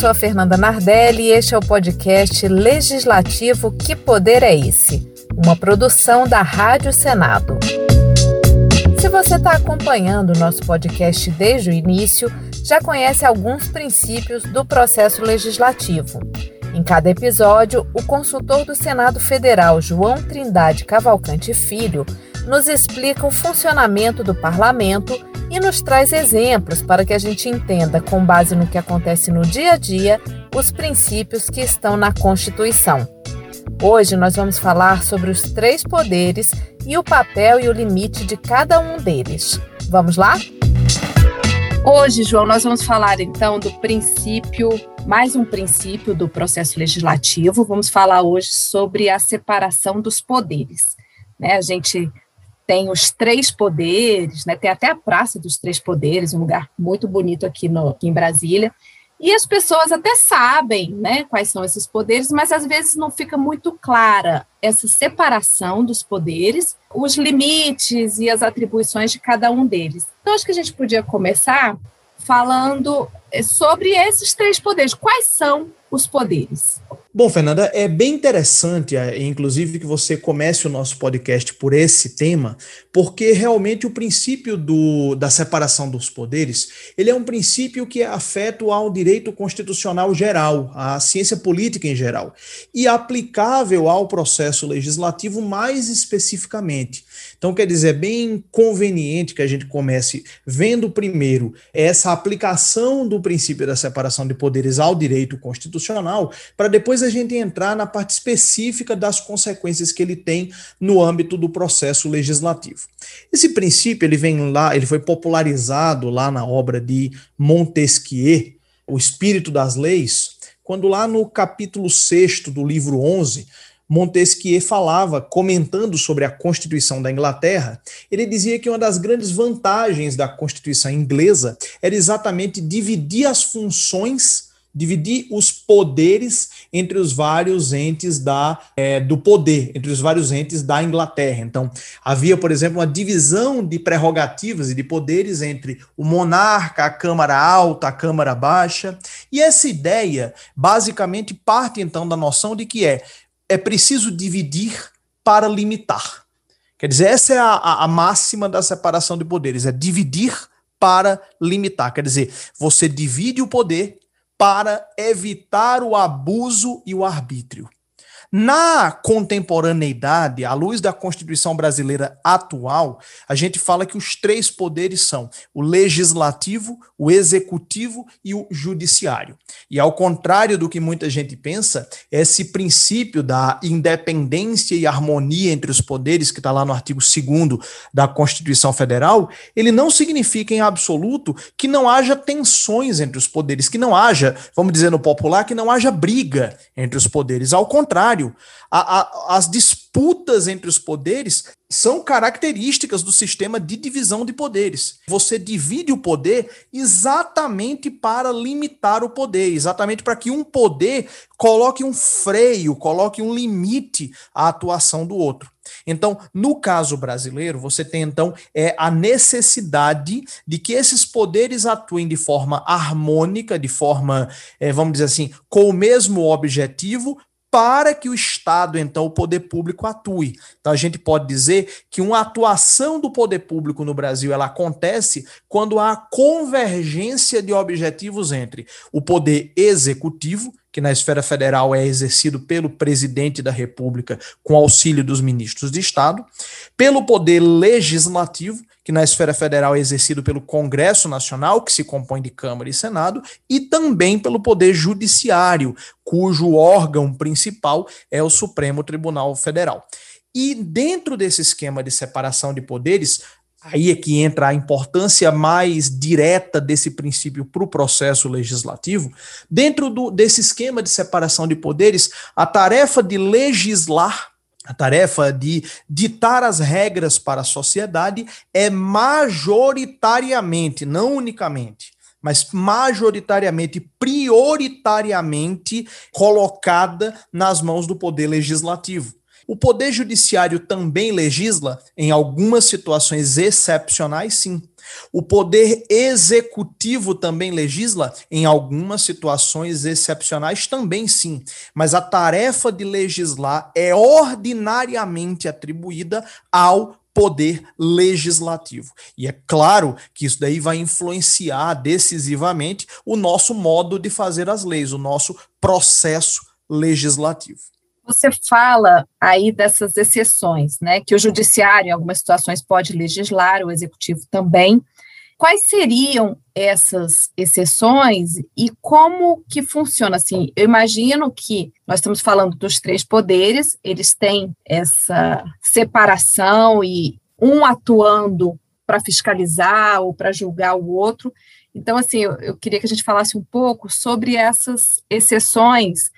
sou a Fernanda Nardelli e este é o podcast Legislativo Que Poder é Esse? Uma produção da Rádio Senado. Se você está acompanhando o nosso podcast desde o início, já conhece alguns princípios do processo legislativo. Em cada episódio, o consultor do Senado Federal, João Trindade Cavalcante Filho, nos explica o funcionamento do parlamento e nos traz exemplos para que a gente entenda, com base no que acontece no dia a dia, os princípios que estão na Constituição. Hoje nós vamos falar sobre os três poderes e o papel e o limite de cada um deles. Vamos lá? Hoje, João, nós vamos falar então do princípio, mais um princípio do processo legislativo. Vamos falar hoje sobre a separação dos poderes. Né? A gente tem os três poderes, né? tem até a Praça dos Três Poderes, um lugar muito bonito aqui, no, aqui em Brasília. E as pessoas até sabem né, quais são esses poderes, mas às vezes não fica muito clara essa separação dos poderes, os limites e as atribuições de cada um deles. Então, acho que a gente podia começar falando eh, sobre esses três poderes. Quais são os poderes? Bom, Fernanda, é bem interessante, é, inclusive, que você comece o nosso podcast por esse tema, porque realmente o princípio do, da separação dos poderes, ele é um princípio que é afeto ao direito constitucional geral, à ciência política em geral, e aplicável ao processo legislativo mais especificamente. Então, quer dizer, é bem conveniente que a gente comece vendo primeiro essa aplicação do princípio da separação de poderes ao direito constitucional, para depois a gente entrar na parte específica das consequências que ele tem no âmbito do processo legislativo. Esse princípio, ele vem lá, ele foi popularizado lá na obra de Montesquieu, O Espírito das Leis, quando lá no capítulo 6 do livro 11, Montesquieu falava, comentando sobre a Constituição da Inglaterra, ele dizia que uma das grandes vantagens da Constituição inglesa era exatamente dividir as funções dividir os poderes entre os vários entes da, é, do poder, entre os vários entes da Inglaterra. Então, havia, por exemplo, uma divisão de prerrogativas e de poderes entre o monarca, a Câmara Alta, a Câmara Baixa. E essa ideia, basicamente, parte então da noção de que é é preciso dividir para limitar. Quer dizer, essa é a, a, máxima da separação de poderes, é dividir para limitar. Quer dizer, você divide o poder para evitar o abuso e o arbítrio. Na contemporaneidade, à luz da Constituição brasileira atual, a gente fala que os três poderes são o legislativo, o executivo e o judiciário. E ao contrário do que muita gente pensa, esse princípio da independência e harmonia entre os poderes, que está lá no artigo 2 da Constituição Federal, ele não significa em absoluto que não haja tensões entre os poderes, que não haja, vamos dizer no popular, que não haja briga entre os poderes. Ao contrário, contrário, a, a, as disputas entre os poderes são características do sistema de divisão de poderes. Você divide o poder exatamente para limitar o poder, exatamente para que um poder coloque um freio, coloque um limite à atuação do outro. Então, no caso brasileiro, você tem então é a necessidade de que esses poderes atuem de forma harmônica, de forma, é, vamos dizer assim, com o mesmo objetivo, para que o Estado, então, o poder público atue. Então, a gente pode dizer que uma atuação do poder público no Brasil ela acontece quando há convergência de objetivos entre o poder executivo, que na esfera federal é exercido pelo presidente da República com auxílio dos ministros de Estado, pelo poder legislativo, que na esfera federal é exercido pelo Congresso Nacional, que se compõe de Câmara e Senado, e também pelo Poder Judiciário, cujo órgão principal é o Supremo Tribunal Federal. E dentro desse esquema de separação de poderes, aí é que entra a importância mais direta desse princípio para o processo legislativo. Dentro do, desse esquema de separação de poderes, a tarefa de legislar a tarefa de ditar as regras para a sociedade é majoritariamente, não unicamente, mas majoritariamente, prioritariamente colocada nas mãos do poder legislativo. O poder judiciário também legisla em algumas situações excepcionais, sim. O poder executivo também legisla? Em algumas situações excepcionais também sim, mas a tarefa de legislar é ordinariamente atribuída ao poder legislativo. E é claro que isso daí vai influenciar decisivamente o nosso modo de fazer as leis, o nosso processo legislativo. Você fala aí dessas exceções, né, que o judiciário em algumas situações pode legislar, o executivo também. Quais seriam essas exceções e como que funciona assim? Eu imagino que nós estamos falando dos três poderes, eles têm essa separação e um atuando para fiscalizar ou para julgar o outro. Então, assim, eu, eu, queria que a gente falasse um pouco sobre essas exceções.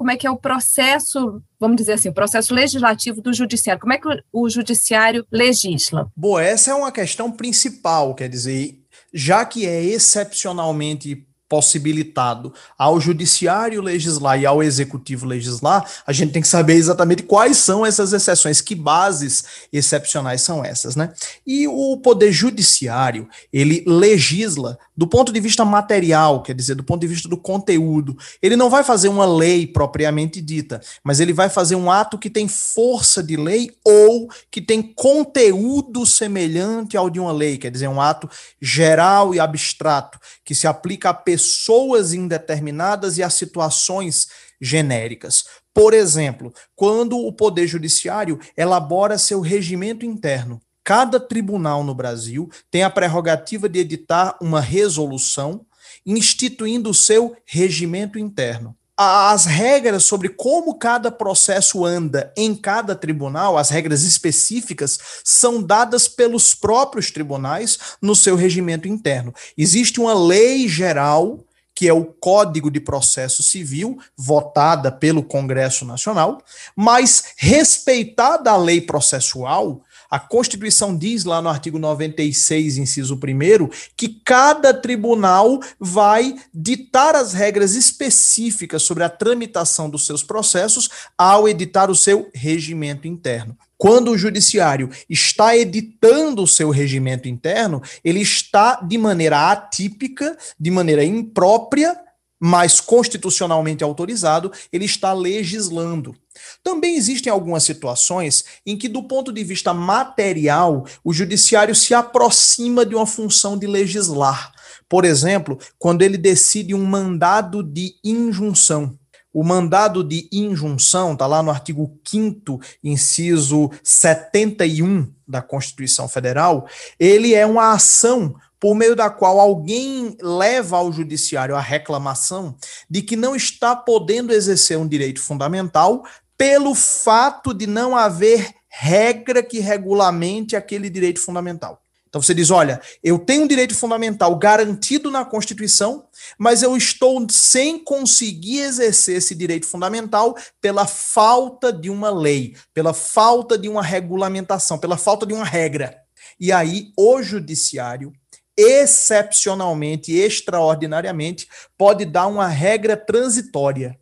Como é que é o processo, vamos dizer assim, o processo legislativo do judiciário? Como é que o, judiciário legisla? Bom, essa é uma questão principal, quer dizer, já que é excepcionalmente possibilitado ao judiciário legislar e ao executivo legislar, a gente tem que saber exatamente quais são essas exceções, que bases excepcionais são essas, né? E o poder judiciário, ele legisla do ponto de vista material, quer dizer, do ponto de vista do conteúdo. Ele não vai fazer uma lei propriamente dita, mas ele vai fazer um ato que tem força de lei ou que tem conteúdo semelhante ao de uma lei, quer dizer, um ato geral e abstrato que se aplica a pessoas indeterminadas e a situações genéricas. Por exemplo, quando o Poder Judiciário elabora seu regimento interno, cada tribunal no Brasil tem a prerrogativa de editar uma resolução instituindo o seu regimento interno as regras sobre como cada processo anda em cada tribunal, as regras específicas, são dadas pelos próprios tribunais no seu regimento interno. Existe uma lei geral, que é o Código de Processo Civil, votada pelo Congresso Nacional, mas respeitada a lei processual, a Constituição diz lá no artigo 96, inciso 1, que cada tribunal vai ditar as regras específicas sobre a tramitação dos seus processos ao editar o seu regimento interno. Quando o judiciário está editando o seu regimento interno, ele está de maneira atípica, de maneira imprópria, mas constitucionalmente autorizado, ele está legislando. Também existem algumas situações em que, do ponto de vista material, o judiciário se aproxima de uma função de legislar. Por exemplo, quando ele decide um mandado de injunção. O mandado de injunção, está lá no artigo 5, inciso 71 da Constituição Federal, ele é uma ação por meio da qual alguém leva ao judiciário a reclamação de que não está podendo exercer um direito fundamental pelo fato de não haver regra que regulamente aquele direito fundamental. Então você diz: olha, eu tenho um direito fundamental garantido na Constituição, mas eu estou sem conseguir exercer esse direito fundamental pela falta de uma lei, pela falta de uma regulamentação, pela falta de uma regra. E aí o judiciário excepcionalmente, extraordinariamente, pode dar uma regra transitória.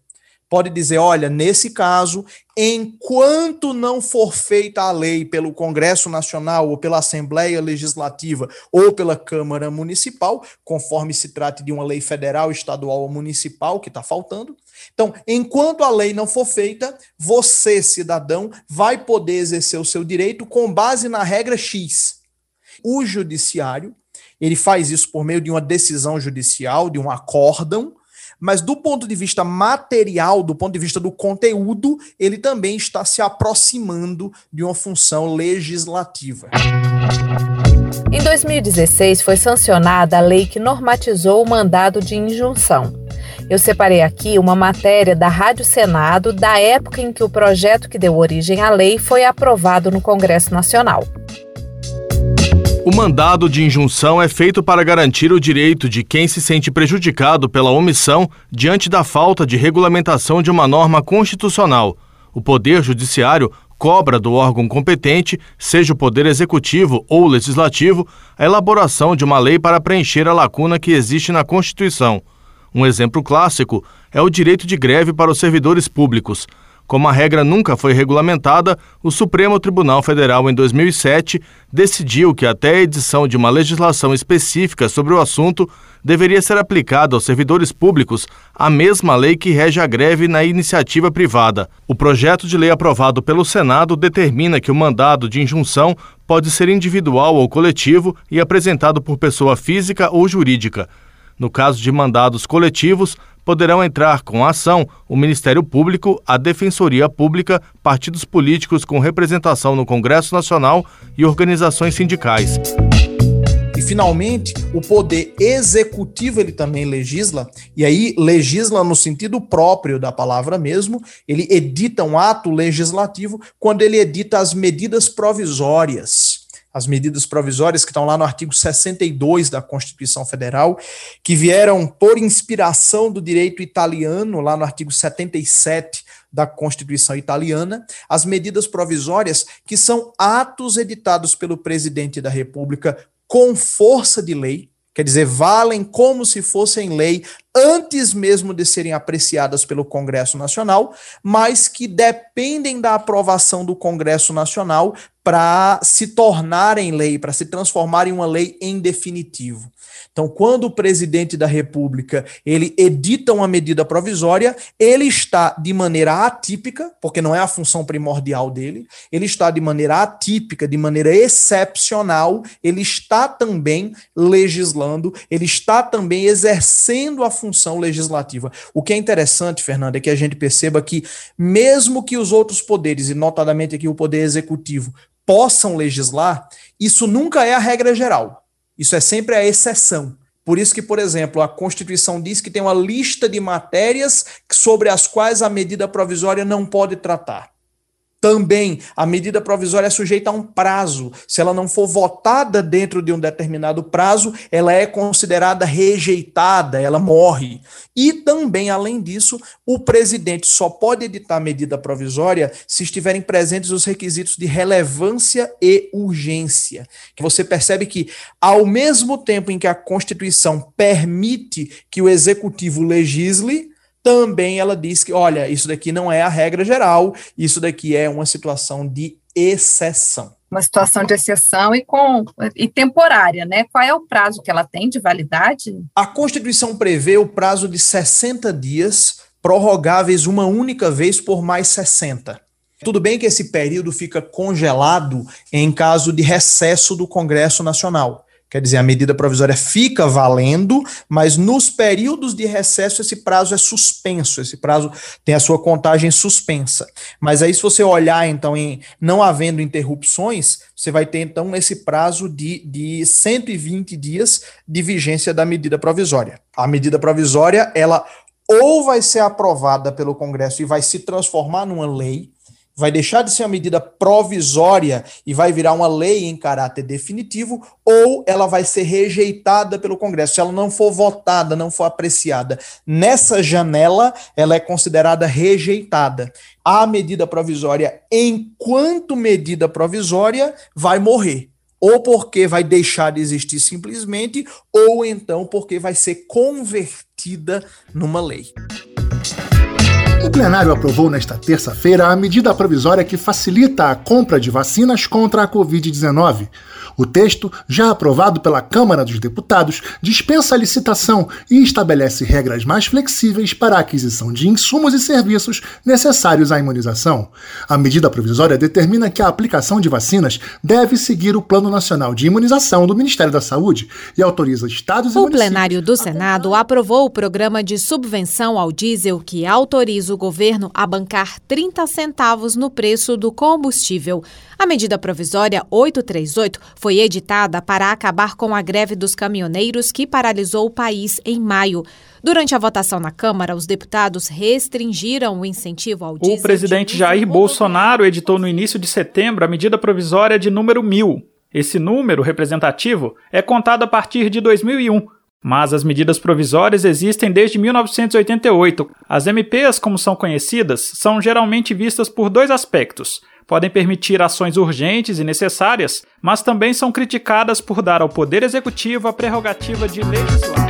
Pode dizer, olha, nesse caso, enquanto não for feita a lei pelo Congresso Nacional ou pela Assembleia Legislativa ou pela Câmara Municipal, conforme se trate de uma lei federal, estadual ou municipal que está faltando. Então, enquanto a lei não for feita, você, cidadão, vai poder exercer o seu direito com base na regra X. O judiciário ele faz isso por meio de uma decisão judicial, de um acórdão, mas do ponto de vista material, do ponto de vista do conteúdo, ele também está se aproximando de uma função legislativa. Em 2016 foi sancionada a lei que normatizou o mandado de injunção. Eu separei aqui uma matéria da Rádio Senado da época em que o projeto que deu origem à lei foi aprovado no Congresso Nacional. O mandado de injunção é feito para garantir o direito de quem se sente prejudicado pela omissão diante da falta de regulamentação de uma norma constitucional. O Poder Judiciário cobra do órgão competente, seja o Poder Executivo ou Legislativo, a elaboração de uma lei para preencher a lacuna que existe na Constituição. Um exemplo clássico é o direito de greve para os servidores públicos. Como a regra nunca foi regulamentada, o Supremo Tribunal Federal, em 2007, decidiu que até a edição de uma legislação específica sobre o assunto deveria ser aplicada aos servidores públicos a mesma lei que rege a greve na iniciativa privada. O projeto de lei aprovado pelo Senado determina que o mandado de injunção pode ser individual ou coletivo e apresentado por pessoa física ou jurídica. No caso de mandados coletivos, poderão entrar com a ação o Ministério Público, a Defensoria Pública, partidos políticos com representação no Congresso Nacional e organizações sindicais. E finalmente, o poder executivo ele também legisla, e aí legisla no sentido próprio da palavra mesmo, ele edita um ato legislativo quando ele edita as medidas provisórias as medidas provisórias que estão lá no artigo 62 da Constituição Federal, que vieram por inspiração do direito italiano, lá no artigo 77 da Constituição italiana, as medidas provisórias, que são atos editados pelo presidente da República com força de lei, quer dizer, valem como se fossem lei antes mesmo de serem apreciadas pelo Congresso Nacional, mas que dependem da aprovação do Congresso Nacional para se tornarem lei, para se transformarem em uma lei em definitivo. Então, quando o presidente da República ele edita uma medida provisória, ele está de maneira atípica, porque não é a função primordial dele, ele está de maneira atípica, de maneira excepcional, ele está também legislando, ele está também exercendo a função legislativa. O que é interessante, Fernando, é que a gente perceba que, mesmo que os outros poderes, e notadamente aqui o poder executivo, possam legislar, isso nunca é a regra geral. Isso é sempre a exceção. Por isso que, por exemplo, a Constituição diz que tem uma lista de matérias sobre as quais a medida provisória não pode tratar. Também a medida provisória é sujeita a um prazo. Se ela não for votada dentro de um determinado prazo, ela é considerada rejeitada, ela morre. E também, além disso, o presidente só pode editar medida provisória se estiverem presentes os requisitos de relevância e urgência. Que você percebe que, ao mesmo tempo em que a Constituição permite que o executivo legisle, também ela diz que, olha, isso daqui não é a regra geral, isso daqui é uma situação de exceção. Uma situação de exceção e, com, e temporária, né? Qual é o prazo que ela tem de validade? A Constituição prevê o prazo de 60 dias, prorrogáveis uma única vez por mais 60. Tudo bem que esse período fica congelado em caso de recesso do Congresso Nacional. Quer dizer, a medida provisória fica valendo, mas nos períodos de recesso esse prazo é suspenso, esse prazo tem a sua contagem suspensa. Mas aí, se você olhar, então, em não havendo interrupções, você vai ter, então, esse prazo de, de 120 dias de vigência da medida provisória. A medida provisória, ela ou vai ser aprovada pelo Congresso e vai se transformar numa lei, vai deixar de ser uma medida provisória e vai virar uma lei em caráter definitivo, ou ela vai ser rejeitada pelo Congresso. Se ela não for votada, não for apreciada nessa janela, ela é considerada rejeitada. A medida provisória, enquanto medida provisória, vai morrer. Ou porque vai deixar de existir simplesmente, ou então porque vai ser convertida numa lei. O plenário aprovou nesta terça-feira a medida provisória que facilita a compra de vacinas contra a Covid-19. O texto, já aprovado pela Câmara dos Deputados, dispensa a licitação e estabelece regras mais flexíveis para a aquisição de insumos e serviços necessários à imunização. A medida provisória determina que a aplicação de vacinas deve seguir o Plano Nacional de Imunização do Ministério da Saúde e autoriza estados e O plenário do Senado aprovou o programa de subvenção ao diesel que autoriza o governo a bancar 30 centavos no preço do combustível. A medida provisória 838 foi editada para acabar com a greve dos caminhoneiros que paralisou o país em maio. Durante a votação na Câmara, os deputados restringiram o incentivo ao diesel. O presidente Jair Bolsonaro editou no início de setembro a medida provisória de número 1000. Esse número representativo é contado a partir de 2001 mas as medidas provisórias existem desde 1988. As MPs, como são conhecidas, são geralmente vistas por dois aspectos. Podem permitir ações urgentes e necessárias, mas também são criticadas por dar ao Poder Executivo a prerrogativa de legislar.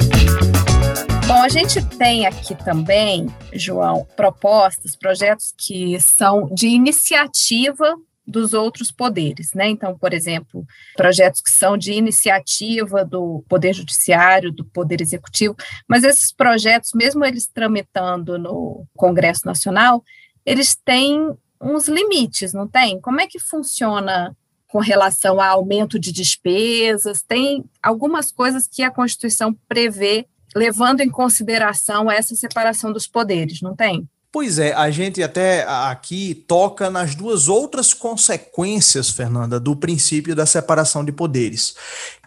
Bom, a gente tem aqui também, João, propostas, projetos que são de iniciativa dos outros poderes, né? Então, por exemplo, projetos que são de iniciativa do Poder Judiciário, do Poder Executivo, mas esses projetos, mesmo eles tramitando no Congresso Nacional, eles têm uns limites, não tem? Como é que funciona com relação a aumento de despesas? Tem algumas coisas que a Constituição prevê levando em consideração essa separação dos poderes, não tem? Pois é, a gente até aqui toca nas duas outras consequências, Fernanda, do princípio da separação de poderes.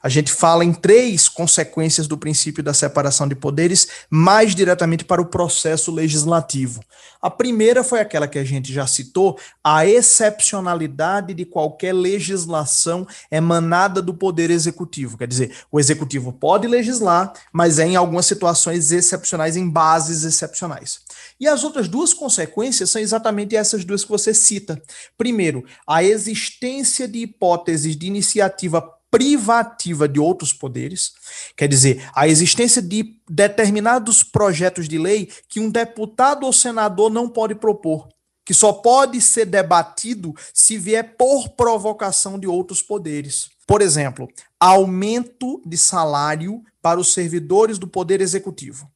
A gente fala em três consequências do princípio da separação de poderes, mais diretamente para o processo legislativo. A primeira foi aquela que a gente já citou, a excepcionalidade de qualquer legislação emanada do poder executivo. Quer dizer, o executivo pode legislar, mas é em algumas situações excepcionais, em bases excepcionais. E as outras duas consequências são exatamente essas duas que você cita. Primeiro, a existência de hipóteses de iniciativa privativa de outros poderes, quer dizer, a existência de determinados projetos de lei que um deputado ou senador não pode propor, que só pode ser debatido se vier por provocação de outros poderes. Por exemplo, aumento de salário para os servidores do poder executivo.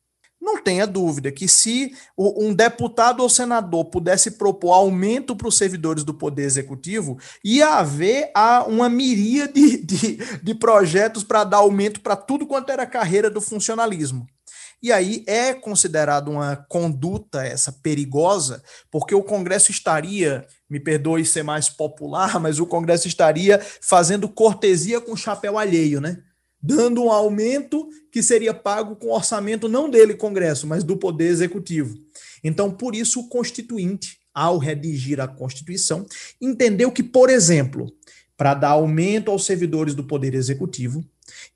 Não tenha dúvida que se um deputado ou senador pudesse propor aumento para os servidores do Poder Executivo, ia haver uma miríade de, de projetos para dar aumento para tudo quanto era carreira do funcionalismo. E aí é considerado uma conduta essa perigosa, porque o Congresso estaria, me perdoe ser mais popular, mas o Congresso estaria fazendo cortesia com chapéu alheio, né? Dando um aumento que seria pago com orçamento não dele, Congresso, mas do Poder Executivo. Então, por isso, o Constituinte, ao redigir a Constituição, entendeu que, por exemplo, para dar aumento aos servidores do Poder Executivo,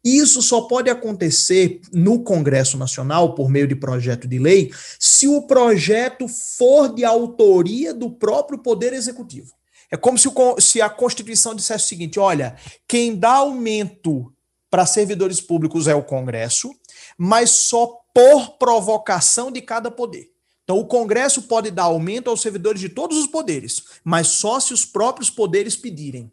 isso só pode acontecer no Congresso Nacional, por meio de projeto de lei, se o projeto for de autoria do próprio Poder Executivo. É como se, o, se a Constituição dissesse o seguinte: olha, quem dá aumento para servidores públicos é o Congresso, mas só por provocação de cada poder. Então, o Congresso pode dar aumento aos servidores de todos os poderes, mas só se os próprios poderes pedirem.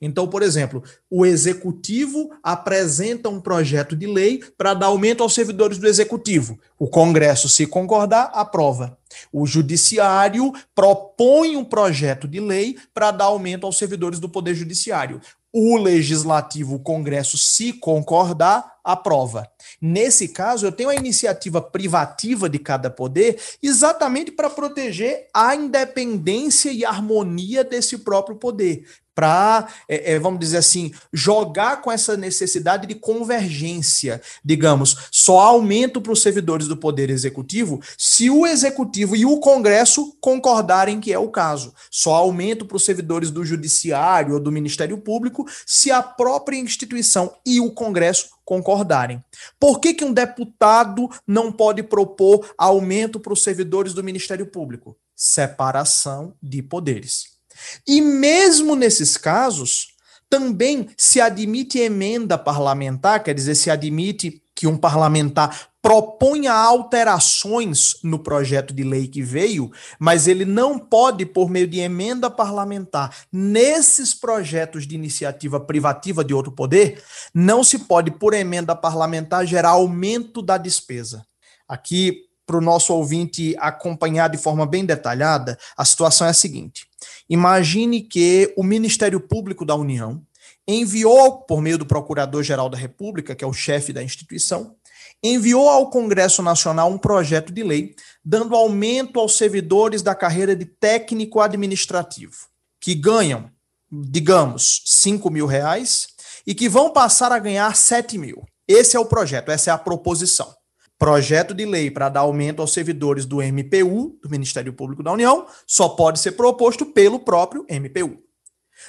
Então, por exemplo, o executivo apresenta um projeto de lei para dar aumento aos servidores do executivo. O Congresso, se concordar, aprova. O judiciário propõe um projeto de lei para dar aumento aos servidores do Poder Judiciário o legislativo, o Congresso, se concordar, aprova. Nesse caso, eu tenho a iniciativa privativa de cada poder exatamente para proteger a independência e harmonia desse próprio poder, para, é, é, vamos dizer assim, jogar com essa necessidade de convergência. Digamos, só aumento para os servidores do Poder Executivo se o Executivo e o Congresso concordarem que é o caso. Só aumento para os servidores do Judiciário ou do Ministério Público se a própria instituição e o Congresso concordarem. Por que, que um deputado não pode propor aumento para os servidores do Ministério Público? Separação de poderes. E mesmo nesses casos, também se admite emenda parlamentar, quer dizer, se admite que um parlamentar proponha alterações no projeto de lei que veio, mas ele não pode, por meio de emenda parlamentar, nesses projetos de iniciativa privativa de outro poder, não se pode, por emenda parlamentar, gerar aumento da despesa. Aqui, para o nosso ouvinte acompanhar de forma bem detalhada, a situação é a seguinte: Imagine que o Ministério Público da União enviou, por meio do Procurador-Geral da República, que é o chefe da instituição, enviou ao Congresso Nacional um projeto de lei dando aumento aos servidores da carreira de técnico administrativo, que ganham, digamos, 5 mil reais e que vão passar a ganhar 7 mil. Esse é o projeto, essa é a proposição projeto de lei para dar aumento aos servidores do MPU, do Ministério Público da União, só pode ser proposto pelo próprio MPU.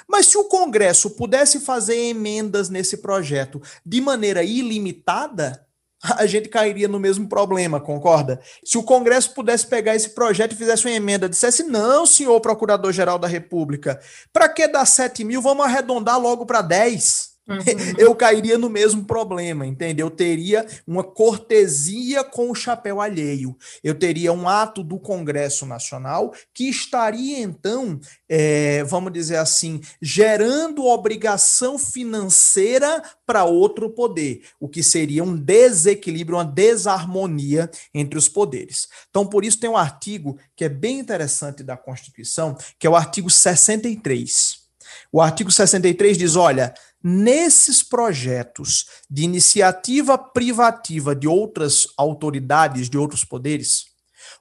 Mas se o Congresso pudesse fazer emendas nesse projeto de maneira ilimitada, a gente cairia no mesmo problema, concorda? Se o Congresso pudesse pegar esse projeto e fizesse uma emenda, dissesse: não, senhor Procurador-Geral da República, para que dar 7 mil? Vamos arredondar logo para 10. Uhum. eu cairia no mesmo problema, entendeu? Eu teria uma cortesia com o chapéu alheio. Eu teria um ato do Congresso Nacional que estaria, então, é, vamos dizer assim, gerando obrigação financeira para outro poder, o que seria um desequilíbrio, uma desarmonia entre os poderes. Então, por isso, tem um artigo que é bem interessante da Constituição, que é o artigo 63. O artigo 63 diz: olha, nesses projetos de iniciativa privativa de outras autoridades, de outros poderes,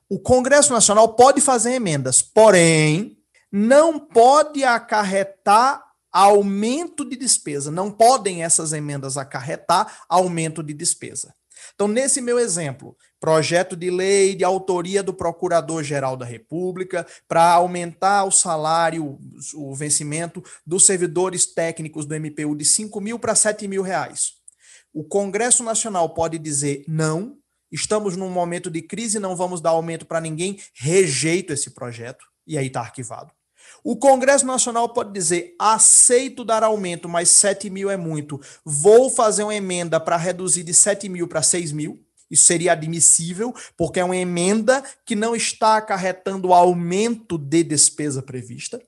o Congresso Nacional pode fazer emendas, porém, não pode acarretar aumento de despesa. Não podem essas emendas acarretar aumento de despesa. Então, nesse meu exemplo, projeto de lei de autoria do Procurador-Geral da República para aumentar o salário, o vencimento dos servidores técnicos do MPU de 5 mil para 7 mil reais. O Congresso Nacional pode dizer não, estamos num momento de crise, não vamos dar aumento para ninguém, rejeito esse projeto, e aí está arquivado. O Congresso Nacional pode dizer: aceito dar aumento, mas 7 mil é muito. Vou fazer uma emenda para reduzir de 7 mil para 6 mil. Isso seria admissível, porque é uma emenda que não está acarretando aumento de despesa prevista.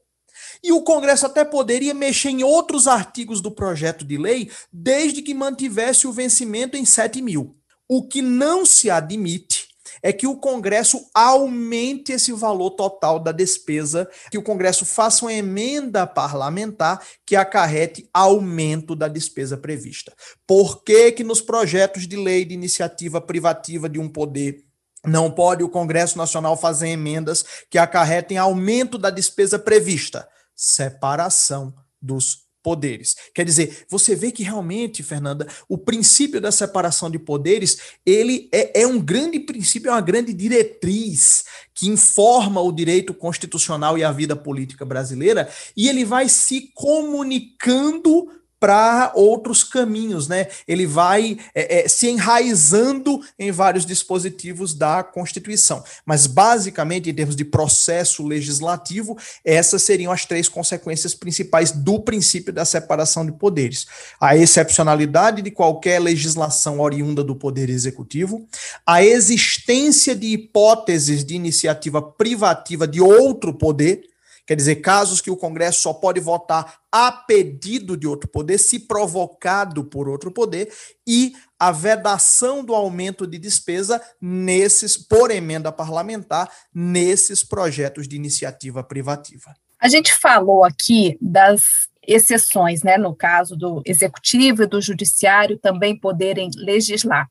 E o Congresso até poderia mexer em outros artigos do projeto de lei, desde que mantivesse o vencimento em 7 mil. O que não se admite é que o Congresso aumente esse valor total da despesa, que o Congresso faça uma emenda parlamentar que acarrete aumento da despesa prevista. Por que, que nos projetos de lei de iniciativa privativa de um poder não pode o Congresso Nacional fazer emendas que acarretem aumento da despesa prevista? Separação dos poderes. Quer dizer, você vê que realmente, Fernanda, o princípio da separação de poderes, ele é, é, um grande princípio, é uma grande diretriz que informa o direito constitucional e a vida política brasileira, e ele vai se comunicando para outros caminhos, né? Ele vai é, é, se enraizando em vários dispositivos da Constituição. Mas, basicamente, em termos de processo legislativo, essas seriam as três consequências principais do princípio da separação de poderes: a excepcionalidade de qualquer legislação oriunda do Poder Executivo, a existência de hipóteses de iniciativa privativa de outro poder Quer dizer, casos que o Congresso só pode votar a pedido de outro poder, se provocado por outro poder, e a vedação do aumento de despesa nesses, por emenda parlamentar, nesses projetos de iniciativa privativa. A gente falou aqui das exceções, né, no caso do executivo e do judiciário também poderem legislar.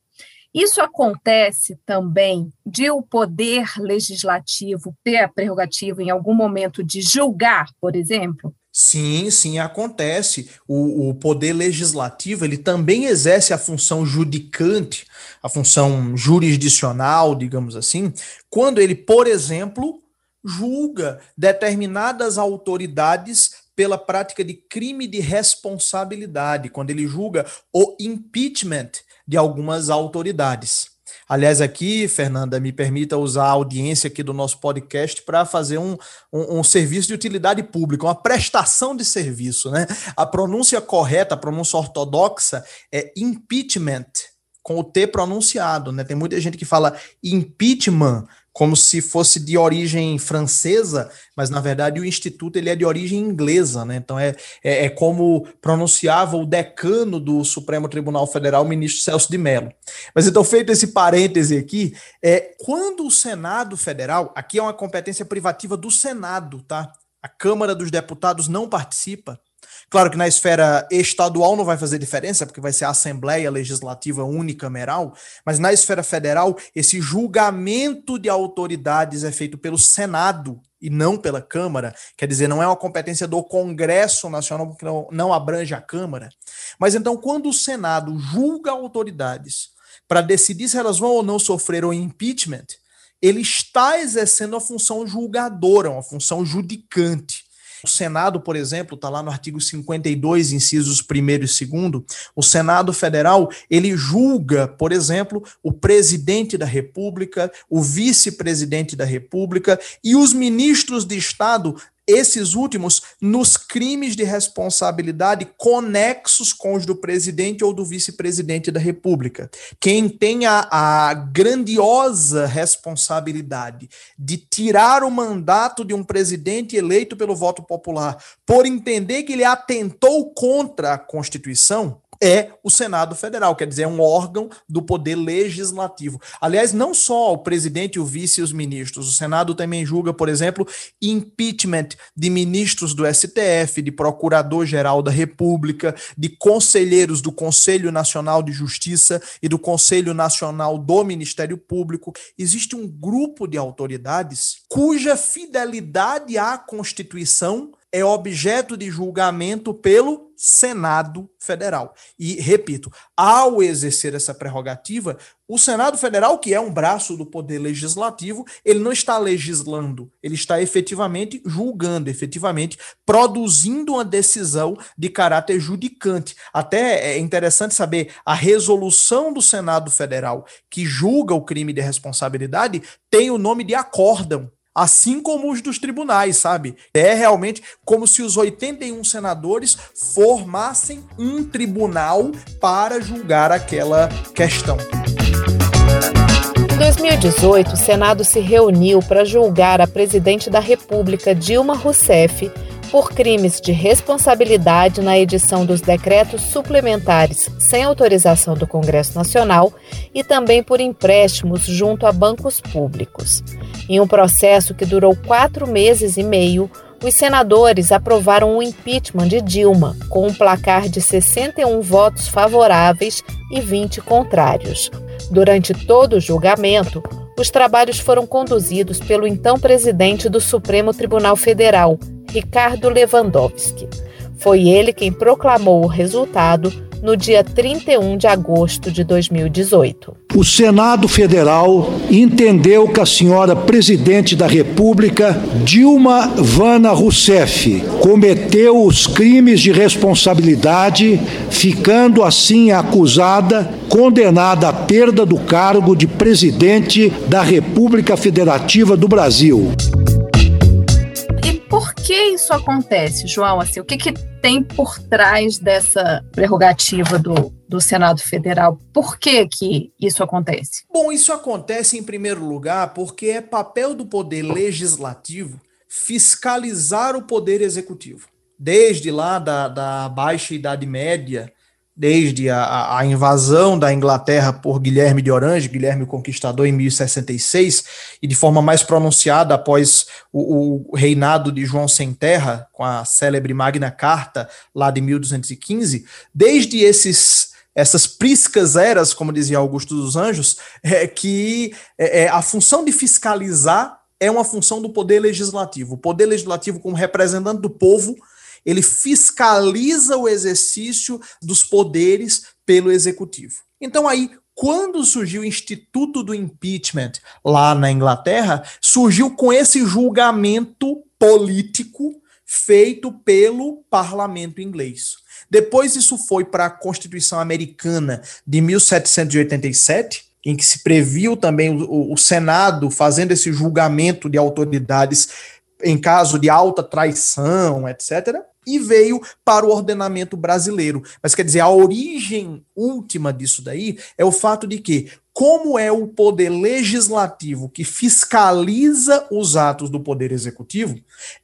Isso acontece também de o poder legislativo ter a prerrogativa em algum momento de julgar, por exemplo? Sim, sim, acontece. O, o, poder legislativo ele também exerce a função judicante, a função jurisdicional, digamos assim, quando ele, por exemplo, julga determinadas autoridades pela prática de crime de responsabilidade, quando ele julga o impeachment de algumas autoridades. Aliás, aqui, Fernanda, me permita usar a audiência aqui do nosso podcast para fazer um, um, um, serviço de utilidade pública, uma prestação de serviço. Né? A pronúncia correta, a pronúncia ortodoxa é impeachment, com o T pronunciado. Né? Tem muita gente que fala impeachment, como se fosse de origem francesa, mas na verdade o instituto ele é de origem inglesa, né? Então é, é, é, como pronunciava o decano do Supremo Tribunal Federal, o ministro Celso de Mello. Mas então feito esse parêntese aqui, é quando o Senado Federal, aqui é uma competência privativa do Senado, tá? A Câmara dos Deputados não participa. Claro que na esfera estadual não vai fazer diferença, porque vai ser a Assembleia Legislativa unicameral, mas na esfera federal, esse julgamento de autoridades é feito pelo Senado e não pela Câmara, quer dizer, não é uma competência do Congresso Nacional, porque não, não abrange a Câmara. Mas então, quando o Senado julga autoridades para decidir se elas vão ou não sofrer o impeachment, ele está exercendo a função julgadora, uma função judicante. O Senado, por exemplo, está lá no artigo 52, incisos 1 e 2, o Senado Federal, ele julga, por exemplo, o presidente da República, o vice-presidente da República e os ministros de Estado esses últimos nos crimes de responsabilidade conexos com os do presidente ou do vice-presidente da República. Quem tem a, a grandiosa responsabilidade de tirar o mandato de um presidente eleito pelo voto popular por entender que ele atentou contra a Constituição, é o Senado Federal, quer dizer, é um órgão do poder legislativo. Aliás, não só o presidente, o vice e os ministros, o Senado também julga, por exemplo, impeachment de ministros do STF, de procurador-geral da República, de conselheiros do Conselho Nacional de Justiça e do Conselho Nacional do Ministério Público. Existe um grupo de autoridades cuja fidelidade à Constituição é objeto de julgamento pelo Senado Federal. E, repito, ao exercer essa prerrogativa, o Senado Federal, que é um braço do poder legislativo, ele não está legislando, ele está efetivamente julgando, efetivamente produzindo uma decisão de caráter judicante. Até é interessante saber a resolução do Senado Federal que julga o crime de responsabilidade tem o nome de acórdão assim como os dos tribunais, sabe? É realmente como se os 81 senadores formassem um tribunal para julgar aquela questão. Em 2018, o Senado se reuniu para julgar a presidente da República, Dilma Rousseff, por crimes de responsabilidade na edição dos decretos suplementares sem autorização do Congresso Nacional e também por empréstimos junto a bancos públicos. Em um processo que durou quatro meses e meio, os senadores aprovaram o impeachment de Dilma, com um placar de 61 votos favoráveis e 20 contrários. Durante todo o julgamento, os trabalhos foram conduzidos pelo então presidente do Supremo Tribunal Federal, Ricardo Lewandowski. Foi ele quem proclamou o resultado no dia 31 de agosto de 2018. O Senado Federal entendeu que a senhora presidente da República, Dilma Vana Rousseff, cometeu os crimes de responsabilidade, ficando assim acusada, condenada à perda do cargo de presidente da República Federativa do Brasil por que isso acontece, João? Assim, o que, que tem por trás dessa prerrogativa do, do Senado Federal? Por que, que isso acontece? Bom, isso acontece em primeiro lugar porque é papel do poder legislativo fiscalizar o poder executivo. Desde lá da, da Baixa Idade Média, desde a, a, invasão da Inglaterra por Guilherme de Orange, Guilherme o Conquistador, em 1066, e de forma mais pronunciada após o, o, reinado de João Sem Terra, com a célebre Magna Carta, lá de 1215, desde esses essas priscas eras, como dizia Augusto dos Anjos, é que é, é, a função de fiscalizar é uma função do poder legislativo. O poder legislativo, como representante do povo, ele fiscaliza o exercício dos poderes pelo executivo. Então aí, quando surgiu o Instituto do Impeachment lá na Inglaterra, surgiu com esse julgamento político feito pelo parlamento inglês. Depois isso foi para a Constituição Americana de 1787, em que se previu também o, o, Senado fazendo esse julgamento de autoridades em caso de alta traição, etc e veio para o ordenamento brasileiro. Mas quer dizer, a origem última disso daí é o fato de que, como é o poder legislativo que fiscaliza os atos do poder executivo,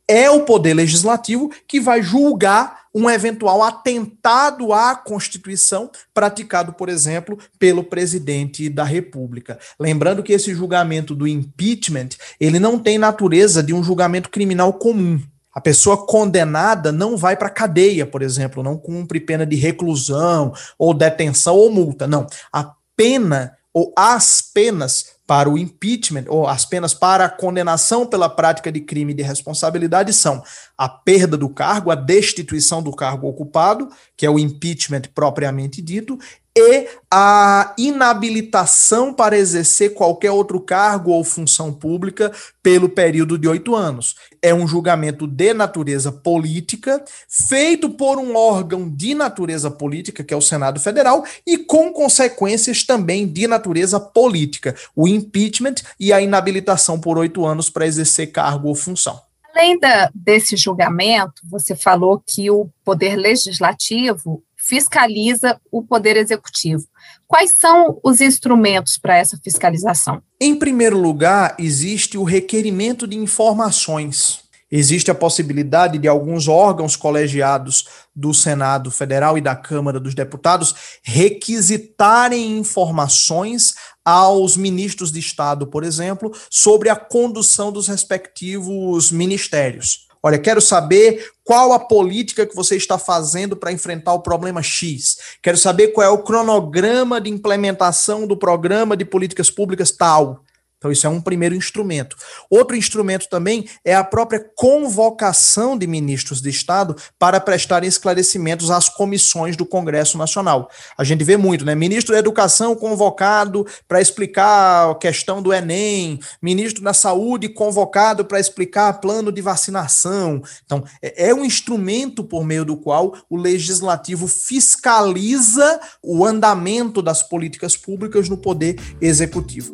é o poder legislativo que vai julgar um eventual atentado à Constituição praticado, por exemplo, pelo presidente da República. Lembrando que esse julgamento do impeachment, ele não tem natureza de um julgamento criminal comum. A pessoa condenada não vai para cadeia, por exemplo, não cumpre pena de reclusão ou detenção ou multa. Não. A pena ou as penas para o impeachment, ou as penas para a condenação pela prática de crime de responsabilidade são a perda do cargo, a destituição do cargo ocupado, que é o impeachment propriamente dito, e a inabilitação para exercer qualquer outro cargo ou função pública pelo período de oito anos. É um julgamento de natureza política, feito por um órgão de natureza política, que é o Senado Federal, e com consequências também de natureza política, o impeachment e a inabilitação por oito anos para exercer cargo ou função. Além da, desse julgamento, você falou que o poder legislativo fiscaliza o poder executivo. Quais são os instrumentos para essa fiscalização? Em primeiro lugar, existe o requerimento de informações. Existe a possibilidade de alguns órgãos colegiados do Senado Federal e da Câmara dos Deputados requisitarem informações aos ministros de Estado, por exemplo, sobre a condução dos respectivos ministérios. Olha, quero saber qual a política que você está fazendo para enfrentar o problema X. Quero saber qual é o cronograma de implementação do programa de políticas públicas tal. Então, isso é um primeiro instrumento. Outro instrumento também é a própria convocação de ministros de Estado para prestarem esclarecimentos às comissões do Congresso Nacional. A gente vê muito, né? Ministro da Educação convocado para explicar a questão do Enem, ministro da Saúde convocado para explicar plano de vacinação. Então, é, é um instrumento por meio do qual o legislativo fiscaliza o andamento das políticas públicas no poder executivo.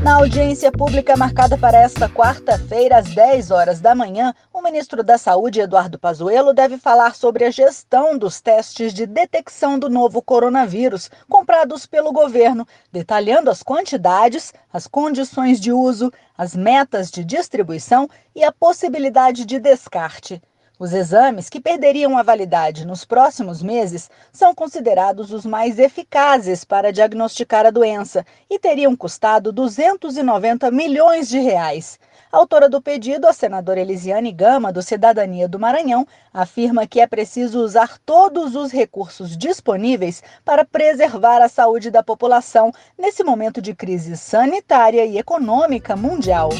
Na audiência pública marcada para esta quarta-feira, às 10 horas da manhã, o ministro da Saúde, Eduardo Pazuello, deve falar sobre a gestão dos testes de detecção do novo coronavírus comprados pelo governo, detalhando as quantidades, as condições de uso, as metas de distribuição e a possibilidade de descarte. Os exames, que perderiam a validade nos próximos meses, são considerados os mais eficazes para diagnosticar a doença e teriam custado 290 milhões de reais. A autora do pedido, a senadora Elisiane Gama, do Cidadania do Maranhão, afirma que é preciso usar todos os recursos disponíveis para preservar a saúde da população nesse momento de crise sanitária e econômica mundial.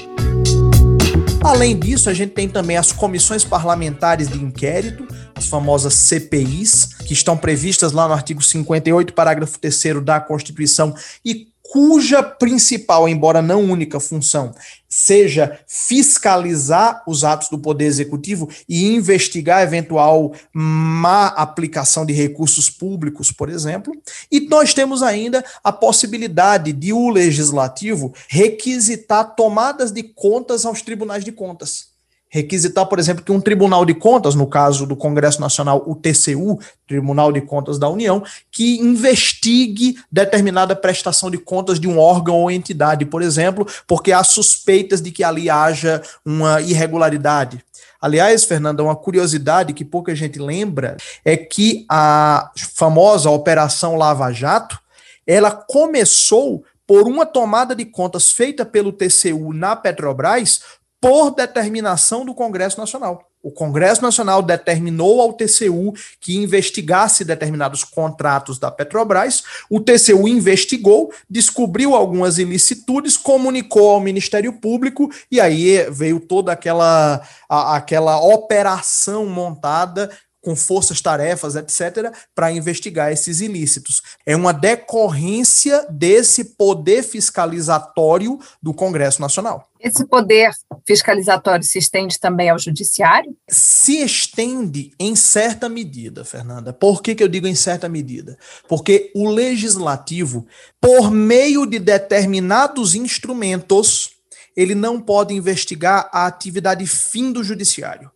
Além disso, a gente tem também as comissões parlamentares de inquérito, as famosas CPIs, que estão previstas lá no artigo 58, parágrafo 3 da Constituição e cuja principal, embora não única função, seja fiscalizar os atos do Poder Executivo e investigar eventual má aplicação de recursos públicos, por exemplo. E nós temos ainda a possibilidade de o Legislativo requisitar tomadas de contas aos tribunais de contas requisitar, por exemplo, que um Tribunal de Contas, no caso do Congresso Nacional, o TCU, Tribunal de Contas da União, que investigue determinada prestação de contas de um órgão ou entidade, por exemplo, porque há suspeitas de que ali haja uma irregularidade. Aliás, Fernanda, uma curiosidade que pouca gente lembra é que a famosa Operação Lava Jato, ela começou por uma tomada de contas feita pelo TCU na Petrobras por determinação do Congresso Nacional. O Congresso Nacional determinou ao TCU que investigasse determinados contratos da Petrobras. O TCU investigou, descobriu algumas ilicitudes, comunicou ao Ministério Público e aí veio toda aquela, a, aquela operação montada com forças-tarefas, etc., para investigar esses ilícitos. É uma decorrência desse poder fiscalizatório do Congresso Nacional. Esse poder fiscalizatório se estende também ao Judiciário? Se estende em certa medida, Fernanda. Por que, que eu digo em certa medida? Porque o legislativo, por meio de determinados instrumentos, ele não pode investigar a atividade fim do Judiciário.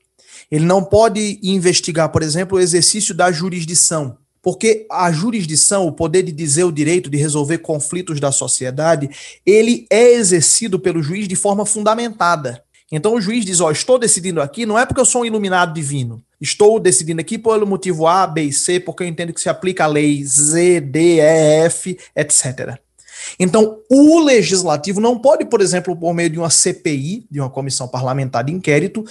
Ele não pode investigar, por exemplo, o exercício da jurisdição, porque a jurisdição, o poder de dizer o direito de resolver conflitos da sociedade, ele é exercido pelo juiz de forma fundamentada. Então o juiz diz: Ó, estou decidindo aqui, não é porque eu sou um iluminado divino. Estou decidindo aqui pelo motivo A, B e C, porque eu entendo que se aplica a lei Z, D, E, F, etc. Então, o legislativo não pode, por exemplo, por meio de uma CPI, de uma comissão parlamentar de inquérito,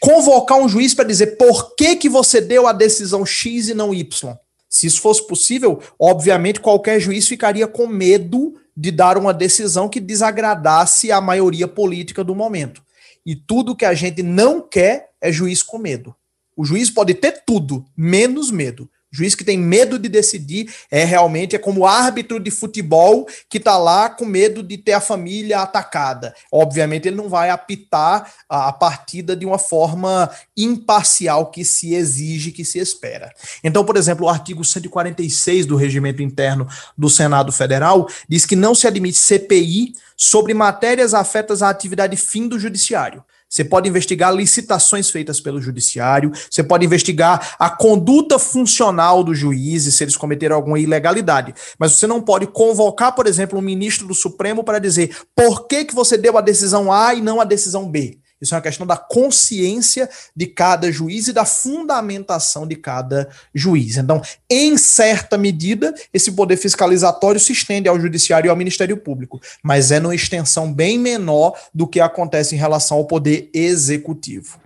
convocar um juiz para dizer por que, que você deu a decisão X e não Y. Se isso fosse possível, obviamente qualquer juiz ficaria com medo de dar uma decisão que desagradasse a maioria política do momento. E tudo que a gente não quer é juiz com medo. O juiz pode ter tudo, menos medo. Juiz que tem medo de decidir é realmente é como árbitro de futebol que está lá com medo de ter a família atacada. Obviamente ele não vai apitar a partida de uma forma imparcial que se exige, que se espera. Então, por exemplo, o artigo 146 do Regimento Interno do Senado Federal diz que não se admite CPI sobre matérias afetas à atividade fim do judiciário Você pode investigar licitações feitas pelo judiciário, você pode investigar a conduta funcional dos juízes, se eles cometeram alguma ilegalidade. Mas você não pode convocar, por exemplo, um ministro do Supremo para dizer por que, que você deu a decisão A e não a decisão B. Isso é uma questão da consciência de cada juiz e da fundamentação de cada juiz. Então, em certa medida, esse poder fiscalizatório se estende ao judiciário e ao Ministério Público, mas é numa extensão bem menor do que acontece em relação ao poder executivo.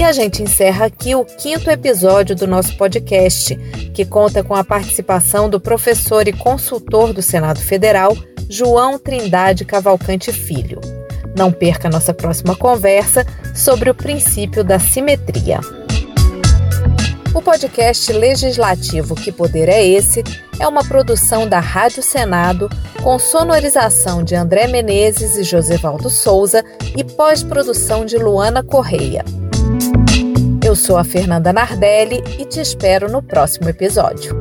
E a gente encerra aqui o quinto episódio do nosso podcast, que conta com a participação do professor e consultor do Senado Federal, João Trindade Cavalcante Filho. Não perca nossa próxima conversa sobre o princípio da simetria. O podcast legislativo Que Poder é Esse é uma produção da Rádio Senado com sonorização de André Menezes e Josevaldo Souza e pós-produção de Luana Correia. Eu sou a Fernanda Nardelli e te espero no próximo episódio.